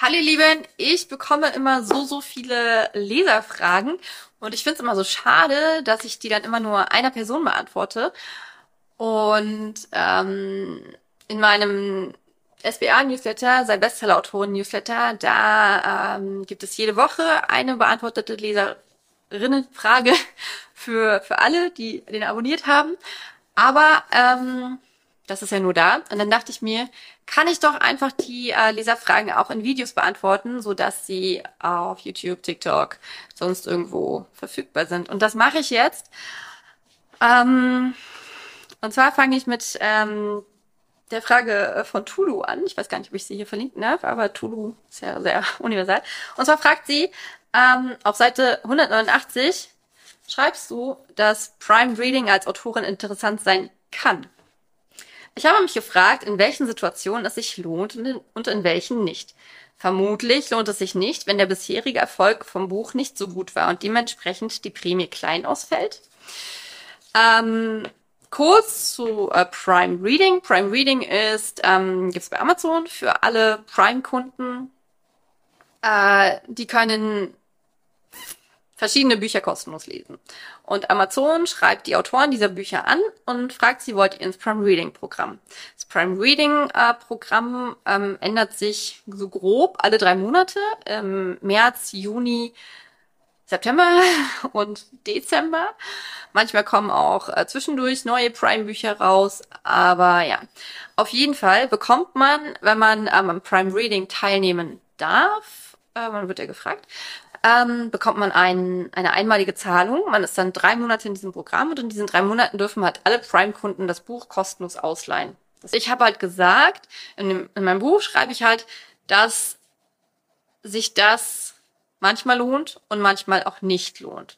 Hallo Lieben, ich bekomme immer so, so viele Leserfragen und ich finde es immer so schade, dass ich die dann immer nur einer Person beantworte. Und ähm, in meinem SBA-Newsletter, sein Bestseller-Autoren-Newsletter, da ähm, gibt es jede Woche eine beantwortete Leserinnenfrage für, für alle, die den abonniert haben. Aber ähm, das ist ja nur da. Und dann dachte ich mir, kann ich doch einfach die äh, Leserfragen auch in Videos beantworten, so dass sie auf YouTube, TikTok, sonst irgendwo verfügbar sind. Und das mache ich jetzt. Ähm, und zwar fange ich mit ähm, der Frage von Tulu an. Ich weiß gar nicht, ob ich sie hier verlinken darf, aber Tulu ist ja sehr universal. Und zwar fragt sie ähm, auf Seite 189, schreibst du, dass Prime Reading als Autorin interessant sein kann? Ich habe mich gefragt, in welchen Situationen es sich lohnt und in, welchen nicht. Vermutlich lohnt es sich nicht, wenn der bisherige Erfolg vom Buch nicht so gut war und dementsprechend die Prämie klein ausfällt. Ähm, kurz zu äh, Prime Reading. Prime Reading ist, ähm, gibt es bei Amazon für alle Prime-Kunden. Äh, die können verschiedene Bücher kostenlos lesen. Und Amazon schreibt die Autoren dieser Bücher an und fragt sie, wollt ihr ins Prime Reading Programm? Das Prime Reading äh, Programm ähm, ändert sich so grob alle drei Monate, im März, Juni, September und Dezember. Manchmal kommen auch äh, zwischendurch neue Prime-Bücher raus, aber ja. Auf jeden Fall bekommt man, wenn man ähm, am Prime Reading teilnehmen darf, äh, man wird ja gefragt, ähm, bekommt man ein, eine einmalige Zahlung. Man ist dann drei Monate in diesem Programm und in diesen drei Monaten dürfen halt alle Prime-Kunden das Buch kostenlos ausleihen. Ich habe halt gesagt, in, dem, in meinem Buch schreibe ich halt, dass sich das manchmal lohnt und manchmal auch nicht lohnt.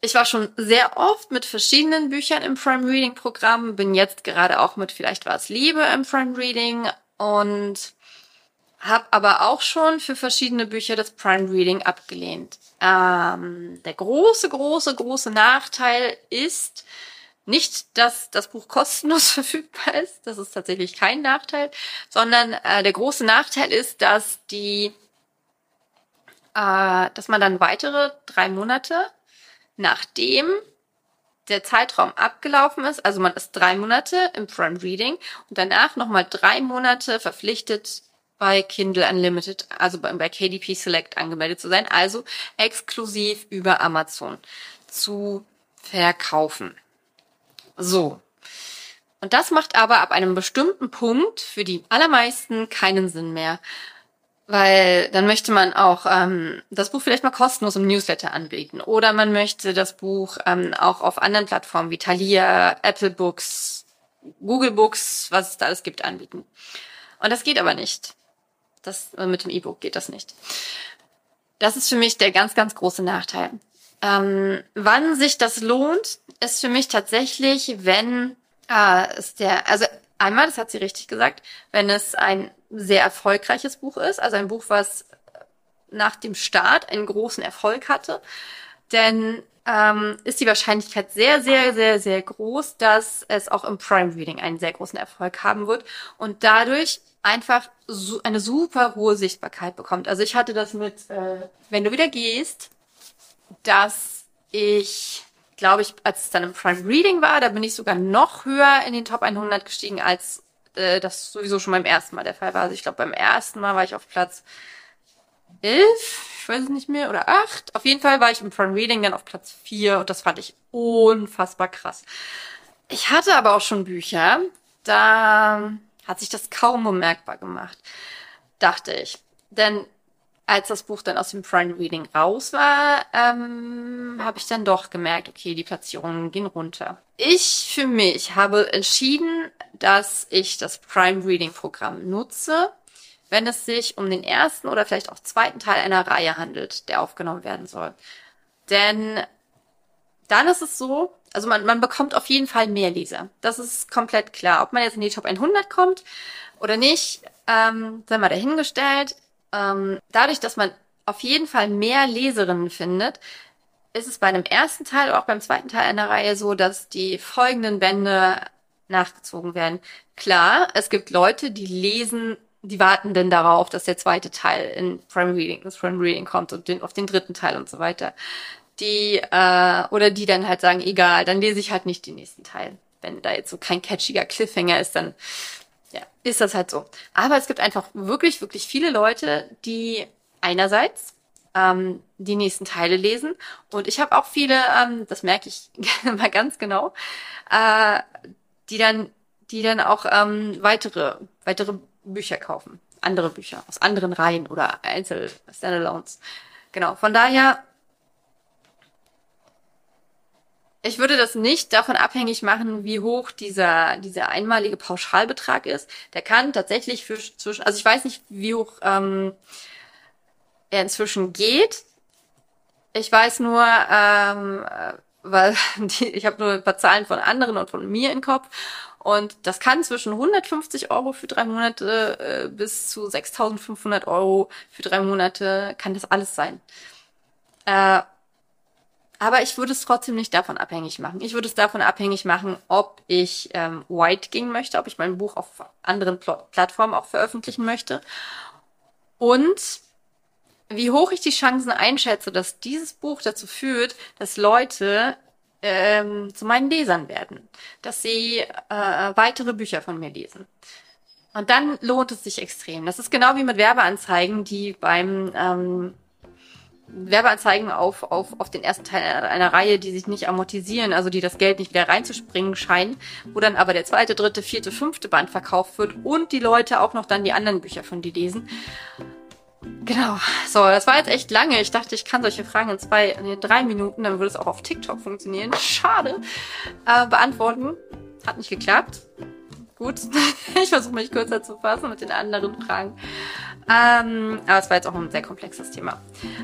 Ich war schon sehr oft mit verschiedenen Büchern im Prime Reading Programm, bin jetzt gerade auch mit Vielleicht war es Liebe im Prime Reading und habe aber auch schon für verschiedene Bücher das Prime Reading abgelehnt. Ähm, der große, große, große Nachteil ist nicht, dass das Buch kostenlos verfügbar ist. Das ist tatsächlich kein Nachteil, sondern äh, der große Nachteil ist, dass die, äh, dass man dann weitere drei Monate nachdem der Zeitraum abgelaufen ist, also man ist drei Monate im Prime Reading und danach nochmal drei Monate verpflichtet bei Kindle Unlimited, also bei, bei KDP Select angemeldet zu sein, also exklusiv über Amazon zu verkaufen. So. Und das macht aber ab einem bestimmten Punkt für die allermeisten keinen Sinn mehr. Weil dann möchte man auch ähm, das Buch vielleicht mal kostenlos im Newsletter anbieten. Oder man möchte das Buch ähm, auch auf anderen Plattformen wie Thalia, Apple Books, Google Books, was es da alles gibt, anbieten. Und das geht aber nicht. Das, äh, mit dem E-Book geht das nicht. Das ist für mich der ganz, ganz große Nachteil. Ähm, wann sich das lohnt, ist für mich tatsächlich, wenn äh, es der, also einmal, das hat sie richtig gesagt, wenn es ein sehr erfolgreiches Buch ist, also ein Buch, was nach dem Start einen großen Erfolg hatte, denn ähm, ist die Wahrscheinlichkeit sehr, sehr, sehr, sehr groß, dass es auch im Prime Reading einen sehr großen Erfolg haben wird und dadurch einfach so eine super hohe Sichtbarkeit bekommt. Also ich hatte das mit, äh, wenn du wieder gehst, dass ich, glaube ich, als es dann im Prime Reading war, da bin ich sogar noch höher in den Top 100 gestiegen, als äh, das sowieso schon beim ersten Mal der Fall war. Also ich glaube, beim ersten Mal war ich auf Platz 11, ich weiß es nicht mehr, oder 8. Auf jeden Fall war ich im Prime Reading dann auf Platz 4 und das fand ich unfassbar krass. Ich hatte aber auch schon Bücher, da hat sich das kaum bemerkbar gemacht, dachte ich. Denn als das Buch dann aus dem Prime Reading raus war, ähm, habe ich dann doch gemerkt, okay, die Platzierungen gehen runter. Ich für mich habe entschieden, dass ich das Prime Reading Programm nutze, wenn es sich um den ersten oder vielleicht auch zweiten Teil einer Reihe handelt, der aufgenommen werden soll. Denn dann ist es so, also man, man bekommt auf jeden Fall mehr Leser. Das ist komplett klar. Ob man jetzt in die Top 100 kommt oder nicht, ähm, sei mal dahingestellt. Ähm, dadurch, dass man auf jeden Fall mehr Leserinnen findet, ist es bei einem ersten Teil oder auch beim zweiten Teil einer Reihe so, dass die folgenden Bände nachgezogen werden. Klar, es gibt Leute, die lesen die warten denn darauf, dass der zweite Teil in Prime Reading, das Prime Reading kommt und den, auf den dritten Teil und so weiter. Die, äh, oder die dann halt sagen, egal, dann lese ich halt nicht den nächsten Teil. Wenn da jetzt so kein catchiger Cliffhanger ist, dann ja, ist das halt so. Aber es gibt einfach wirklich, wirklich viele Leute, die einerseits ähm, die nächsten Teile lesen. Und ich habe auch viele, ähm, das merke ich mal ganz genau, äh, die dann, die dann auch ähm, weitere, weitere Bücher kaufen. Andere Bücher aus anderen Reihen oder Einzel Standalones. Genau. Von daher, ich würde das nicht davon abhängig machen, wie hoch dieser, dieser einmalige Pauschalbetrag ist. Der kann tatsächlich für zwischen, also ich weiß nicht, wie hoch ähm, er inzwischen geht. Ich weiß nur, ähm, äh, weil die, ich habe nur ein paar Zahlen von anderen und von mir im Kopf. Und das kann zwischen 150 Euro für drei Monate äh, bis zu 6.500 Euro für drei Monate kann das alles sein. Äh, aber ich würde es trotzdem nicht davon abhängig machen. Ich würde es davon abhängig machen, ob ich ähm, White gehen möchte, ob ich mein Buch auf anderen Pl Plattformen auch veröffentlichen möchte. Und wie hoch ich die Chancen einschätze, dass dieses Buch dazu führt, dass Leute ähm, zu meinen Lesern werden, dass sie äh, weitere Bücher von mir lesen. Und dann lohnt es sich extrem. Das ist genau wie mit Werbeanzeigen, die beim ähm, Werbeanzeigen auf, auf, auf den ersten Teil einer, Reihe, die sich nicht amortisieren, also die das Geld nicht wieder reinzuspringen scheinen, wo dann aber der zweite, dritte, vierte, fünfte Band verkauft wird und die Leute auch noch dann die anderen Bücher von die lesen. Genau. So, das war jetzt echt lange. Ich dachte, ich kann solche Fragen in zwei, nee, drei Minuten, dann würde es auch auf TikTok funktionieren. Schade. Äh, beantworten. Hat nicht geklappt. Gut. ich versuche mich kürzer zu fassen mit den anderen Fragen. Ähm, aber es war jetzt auch ein sehr komplexes Thema.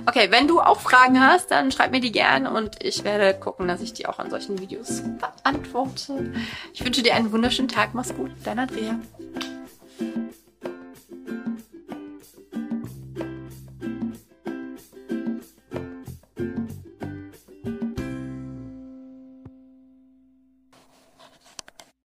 Okay, wenn du auch Fragen hast, dann schreib mir die gern und ich werde gucken, dass ich die auch an solchen Videos beantworte. Ich wünsche dir einen wunderschönen Tag. Mach's gut. Dein Andrea.